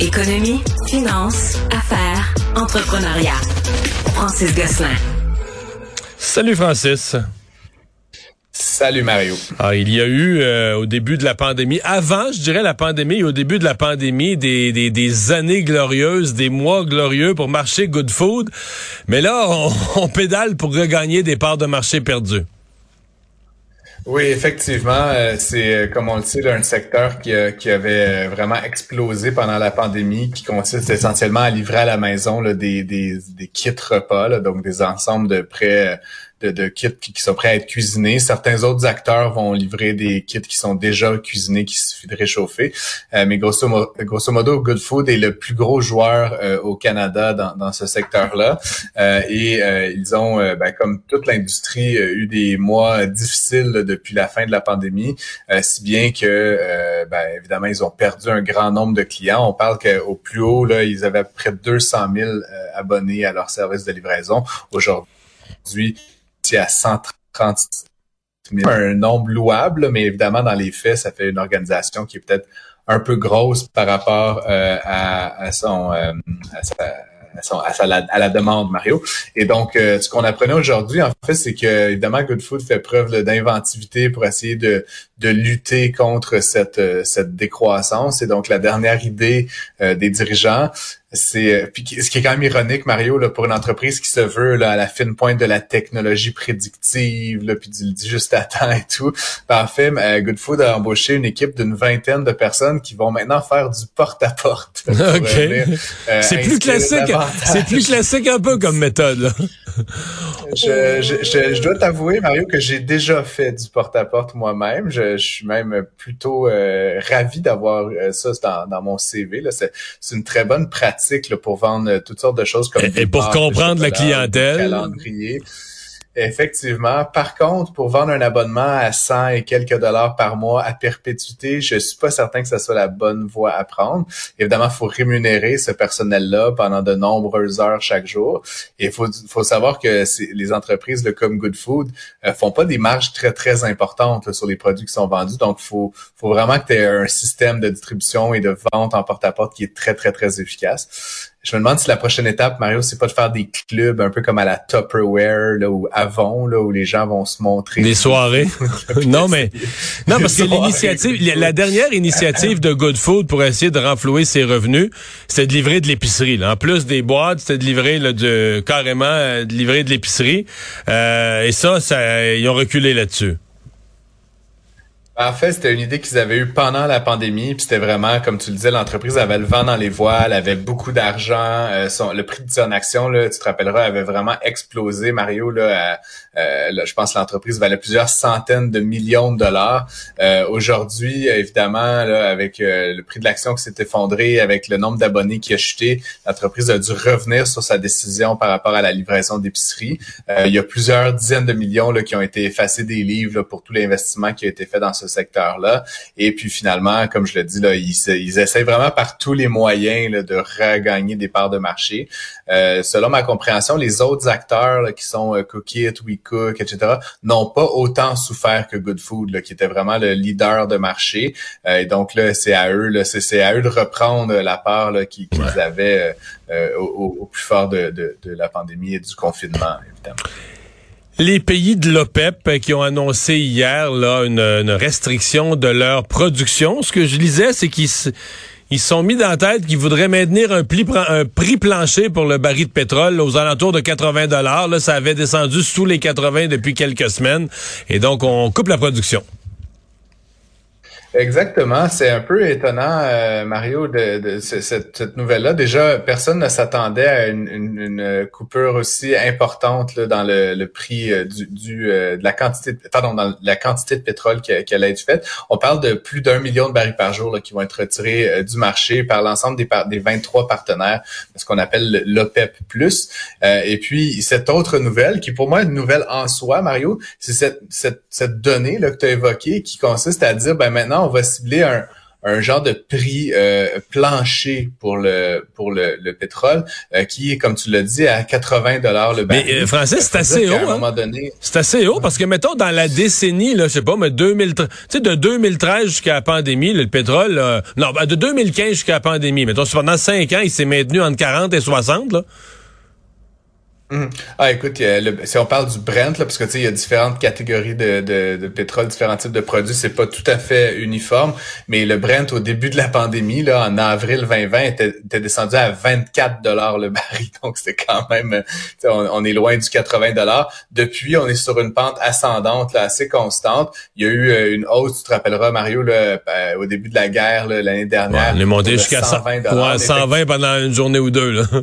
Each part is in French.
Économie, finance, affaires, entrepreneuriat. Francis Gosselin. Salut Francis. Salut Mario. Ah, il y a eu euh, au début de la pandémie, avant, je dirais la pandémie, au début de la pandémie, des, des, des années glorieuses, des mois glorieux pour marcher Good Food. Mais là, on, on pédale pour regagner des parts de marché perdues. Oui, effectivement, euh, c'est euh, comme on le sait, un secteur qui, qui, avait vraiment explosé pendant la pandémie, qui consiste essentiellement à livrer à la maison des, des, des kits repas, donc des ensembles de près de, de kits qui, sont prêts à être cuisinés. Certains autres acteurs vont livrer des kits qui sont déjà cuisinés, qui suffit de réchauffer. Euh, mais grosso, modo, grosso modo, Good Food est le plus gros joueur euh, au Canada dans, dans ce secteur-là. Euh, et ils ont, ben, comme toute l'industrie, eu des mois difficiles depuis la fin de la pandémie, si bien que, ben, évidemment, ils ont perdu un grand nombre de clients. On parle qu'au plus haut, là, ils avaient près de 200 000 abonnés à leur service de livraison. Aujourd'hui, à 130 000. Un nombre louable, mais évidemment, dans les faits, ça fait une organisation qui est peut-être un peu grosse par rapport euh, à, son euh, à, la, demande, Mario. Et donc, euh, ce qu'on apprenait aujourd'hui, en fait, c'est que évidemment, Good Food fait preuve d'inventivité pour essayer de, de lutter contre cette, cette décroissance. Et donc, la dernière idée des dirigeants, c'est euh, puis ce qui est quand même ironique Mario là pour une entreprise qui se veut là à la fine pointe de la technologie prédictive là puis du, juste à temps et tout ben, en fait euh, Goodfood a embauché une équipe d'une vingtaine de personnes qui vont maintenant faire du porte à porte euh, c'est plus classique c'est plus classique un peu comme méthode là. je, je, je, dois t'avouer Mario que j'ai déjà fait du porte à porte moi-même. Je, je, suis même plutôt ravi d'avoir ça dans, dans mon CV là. C'est une très bonne pratique pour vendre euh, toutes sortes de choses comme et, pour comprendre la clientèle. Calendrier. Effectivement. Par contre, pour vendre un abonnement à 100 et quelques dollars par mois à perpétuité, je suis pas certain que ce soit la bonne voie à prendre. Évidemment, il faut rémunérer ce personnel-là pendant de nombreuses heures chaque jour. Et il faut, faut savoir que les entreprises de comme Good Food euh, font pas des marges très, très importantes sur les produits qui sont vendus. Donc, il faut, faut vraiment que tu aies un système de distribution et de vente en porte-à-porte qui est très, très, très efficace. Je me demande si la prochaine étape, Mario, c'est pas de faire des clubs un peu comme à la Tupperware là, ou Avon, là, où les gens vont se montrer. Des soirées. non, mais non, parce que l'initiative, la dernière initiative de Good Food pour essayer de renflouer ses revenus, c'était de livrer de l'épicerie. En plus des boîtes, c'était de livrer là, de carrément euh, de livrer de l'épicerie. Euh, et ça, ça, ils ont reculé là-dessus. En fait, c'était une idée qu'ils avaient eue pendant la pandémie, puis c'était vraiment, comme tu le disais, l'entreprise avait le vent dans les voiles, avait beaucoup d'argent, euh, le prix de son action, là, tu te rappelleras, avait vraiment explosé, Mario, là, euh, je pense que l'entreprise valait plusieurs centaines de millions de dollars. Euh, aujourd'hui, évidemment, là, avec le prix de l'action qui s'est effondré, avec le nombre d'abonnés qui a chuté, l'entreprise a dû revenir sur sa décision par rapport à la livraison d'épicerie. il y a plusieurs dizaines de millions là, qui ont été effacés des livres pour tout l'investissement qui a été fait dans ce secteur-là. Et puis finalement, comme je le dis, là, ils, ils essaient vraiment par tous les moyens là, de regagner des parts de marché. Euh, selon ma compréhension, les autres acteurs là, qui sont euh, Cookit, WeCook, etc., n'ont pas autant souffert que Good Food, là, qui était vraiment le leader de marché. Euh, et donc là, c'est à eux, là, c'est, à eux de reprendre la part qu'ils, avaient euh, au, au, plus fort de, de, de la pandémie et du confinement, évidemment. Les pays de l'OPEP qui ont annoncé hier là une, restriction de leur production, ce que je lisais, c'est qu'ils ils sont mis dans la tête qu'ils voudraient maintenir un, prix plancher pour le baril de pétrole aux alentours de 80 dollars. Là, ça avait descendu sous les 80 depuis quelques semaines, et donc on coupe la production. Exactement. C'est un peu étonnant, euh, Mario, de, de cette, nouvelle-là. Déjà, personne ne s'attendait à une, une, coupure aussi importante là, dans le, le prix euh, du, du euh, de la quantité, de, pardon, dans la quantité de pétrole qui, qui allait être faite. On parle de plus d'un million de barils par jour là, qui vont être retirés du marché par l'ensemble des, des 23 partenaires, ce qu'on appelle l'OPEP+. et puis, cette autre nouvelle, qui pour moi est une nouvelle en soi, Mario, c'est cette, cette, cette donnée là, que tu as évoquée qui consiste à dire, ben maintenant, on va cibler un, un genre de prix euh, plancher pour le pour le, le pétrole euh, qui est, comme tu l'as dit, à 80 dollars le baril. Mais Francis, c'est assez haut. Hein? Donné... C'est assez haut parce que mettons dans la décennie, là, je sais pas, mais 2013, tu sais, de 2013 jusqu'à la pandémie, le pétrole, non, ben, de 2015 jusqu'à la pandémie, mettons, pendant cinq ans, il s'est maintenu entre 40 et 60 là. Mhm. Ah, écoute, si on parle du Brent, là, parce que tu sais, il y a différentes catégories de, de, de, pétrole, différents types de produits, c'est pas tout à fait uniforme, mais le Brent au début de la pandémie, là, en avril 2020, était, était descendu à 24 dollars le baril, donc c'était quand même, on, on, est loin du 80 dollars. Depuis, on est sur une pente ascendante, là, assez constante. Il y a eu euh, une hausse, tu te rappelleras, Mario, là, euh, au début de la guerre l'année dernière. on est monté jusqu'à 120, 120 pendant une journée ou deux. Là.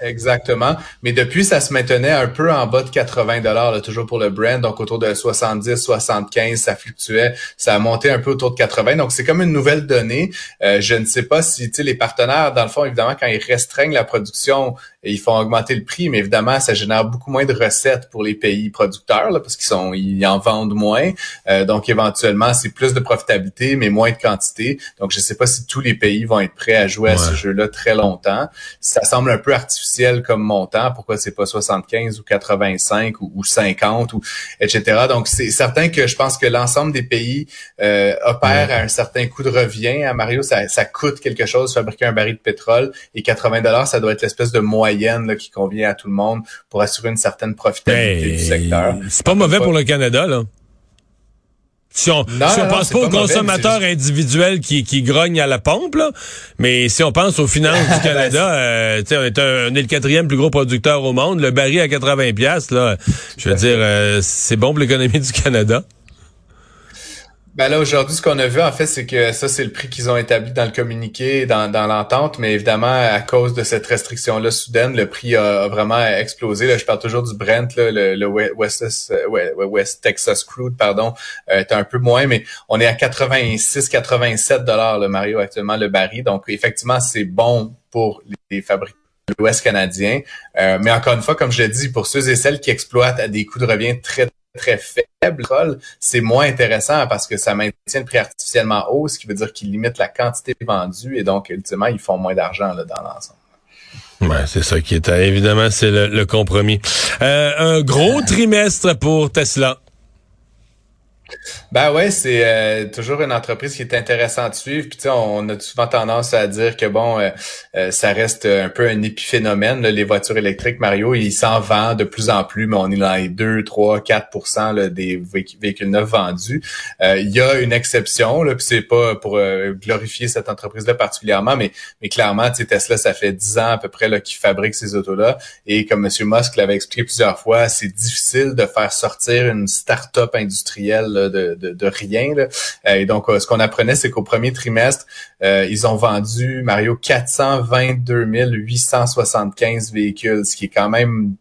Exactement. Mais depuis, ça se maintenait un peu en bas de 80 dollars, toujours pour le brand. Donc, autour de 70, 75, ça fluctuait. Ça a monté un peu autour de 80. Donc, c'est comme une nouvelle donnée. Euh, je ne sais pas si, tu sais, les partenaires, dans le fond, évidemment, quand ils restreignent la production, ils font augmenter le prix, mais évidemment, ça génère beaucoup moins de recettes pour les pays producteurs, là, parce qu'ils sont, ils en vendent moins. Euh, donc, éventuellement, c'est plus de profitabilité, mais moins de quantité. Donc, je ne sais pas si tous les pays vont être prêts à jouer à ce jeu-là très longtemps. Ça semble un peu artificiel comme montant. Pourquoi c'est pas 75 ou 85 ou, 50 ou etc. Donc, c'est certain que je pense que l'ensemble des pays euh, opèrent à un certain coût de revient. À Mario, ça, ça coûte quelque chose fabriquer un baril de pétrole et 80 dollars, ça doit être l'espèce de moyen qui convient à tout le monde pour assurer une certaine profitabilité du secteur. C'est pas mauvais pour le Canada, là. Si on, ne pense pas aux consommateurs individuels qui, qui grognent à la pompe, mais si on pense aux finances du Canada, euh, on, est on est le quatrième plus gros producteur au monde, le baril à 80 pièces là, je veux dire, euh, c'est bon pour l'économie du Canada. Ben là, aujourd'hui, ce qu'on a vu, en fait, c'est que ça, c'est le prix qu'ils ont établi dans le communiqué, dans, dans l'entente, mais évidemment, à cause de cette restriction-là soudaine, le prix a, vraiment explosé. Là, je parle toujours du Brent, là, le, West, West, Texas Crude, pardon, euh, est un peu moins, mais on est à 86-87 dollars le Mario actuellement, le baril. Donc, effectivement, c'est bon pour les fabricants de l'Ouest canadien. Euh, mais encore une fois, comme je l'ai dit, pour ceux et celles qui exploitent à des coûts de revient très très faible, c'est moins intéressant parce que ça maintient le prix artificiellement haut, ce qui veut dire qu'il limite la quantité vendue et donc, ultimement, ils font moins d'argent dans l'ensemble. Ouais, c'est ça qui est évidemment c'est le, compromis. Euh, un gros trimestre pour Tesla. Ben ouais, c'est euh, toujours une entreprise qui est intéressante à suivre. Puis on a souvent tendance à dire que bon, euh, euh, ça reste un peu un épiphénomène. les voitures électriques, Mario, ils s'en vendent de plus en plus, mais on est dans les 2, 3, 4% des véhicules neufs vendus. Il y a une exception, là, puis c'est pas pour glorifier cette entreprise-là particulièrement, mais, mais clairement, Tesla, ça fait 10 ans à peu près qu'ils fabriquent ces autos-là. Et comme M. Musk l'avait expliqué plusieurs fois, c'est difficile de faire sortir une start-up industrielle de de, rien. Euh, et donc, euh, ce qu'on apprenait, c'est qu'au premier trimestre, euh, ils ont vendu, Mario, 422 875 véhicules, ce qui est quand même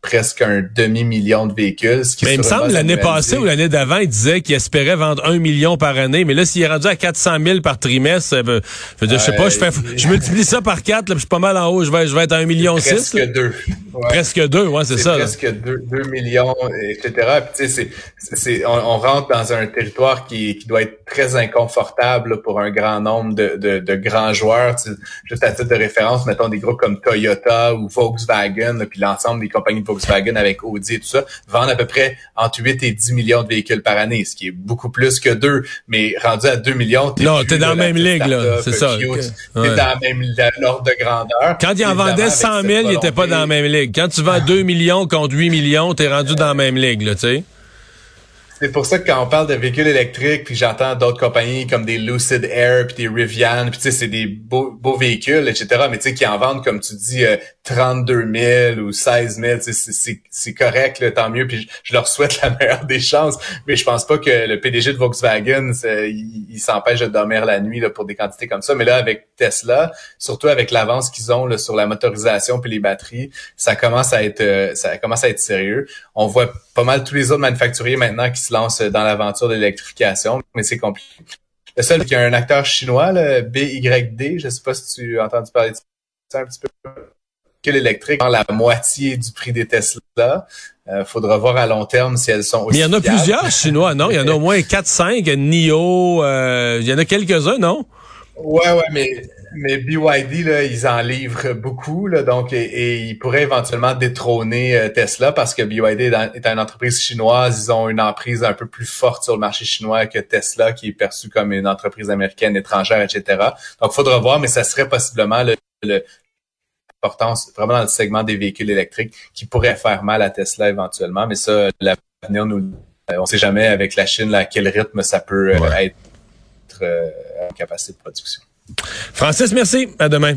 presque un demi-million de véhicules. Ce qui mais il me semble l'année passée ou l'année d'avant, il disait qu'il espérait vendre un million par année. Mais là, s'il est rendu à 400 000 par trimestre, je, veux dire, je sais pas, je, fais, je multiplie ça par quatre, là, je suis pas mal en haut, je vais, je vais être à un million six. Presque deux. Presque deux, ouais, c'est ça. Presque deux, deux, millions, etc. Puis, c'est, c'est, on, on, rentre dans un territoire qui, qui doit être très inconfortable pour un grand nombre de, de, de grands joueurs. juste à titre de référence, mettons des groupes comme Toyota ou Volkswagen, puis l'ensemble des compagnies de Volkswagen avec Audi et tout ça, vendent à peu près entre 8 et 10 millions de véhicules par année, ce qui est beaucoup plus que deux. Mais rendu à 2 millions, t'es Non, t'es dans la même ligue, là. C'est ça. T'es dans la même l'ordre de grandeur. Quand ils en vendaient 100 000, ils étaient pas dans la même ligue. Quand tu vends 2 millions contre 8 millions, t'es rendu dans la même ligue, là, tu sais. C'est pour ça que quand on parle de véhicules électriques, puis j'entends d'autres compagnies comme des Lucid Air, puis des Rivian, puis tu sais, c'est des beaux, beaux véhicules, etc., mais tu sais, qui en vendent, comme tu dis, 32 euh, 000 ou 16 000, c'est correct, là, tant mieux, puis je, leur souhaite la meilleure des chances, mais je pense pas que le PDG de Volkswagen, il, s'empêche de dormir la nuit là, pour des quantités comme ça, mais là, avec Tesla, surtout avec l'avance qu'ils ont là, sur la motorisation puis les batteries, ça commence à être euh, ça commence à être sérieux. On voit pas mal tous les autres manufacturiers maintenant qui se lancent dans l'aventure de l'électrification, mais c'est compliqué. Le seul qui a un acteur chinois, le BYD, je sais pas si tu as entendu parler de ça un petit peu, véhicules électriques dans la moitié du prix des Tesla. Euh, faudra voir à long terme si elles sont aussi Mais il y en a plusieurs chinois, non? Il y en a au moins 4-5, NIO, euh, il y en a quelques-uns, non? Ouais, ouais, mais mais BYD, là, ils en livrent beaucoup, là, donc et, ils pourraient éventuellement détrôner euh, Tesla parce que BYD est, une entreprise chinoise, ils ont une emprise un peu plus forte sur le marché chinois que Tesla, qui est perçue comme une entreprise américaine étrangère, etc. Donc, faudra voir, mais ça serait possiblement le, le importance vraiment dans le segment des véhicules électriques qui pourrait faire mal à Tesla éventuellement, mais ça, l'avenir nous, on sait jamais avec la Chine à quel rythme ça peut euh, être euh, en capacité de production. Francis, merci. À demain.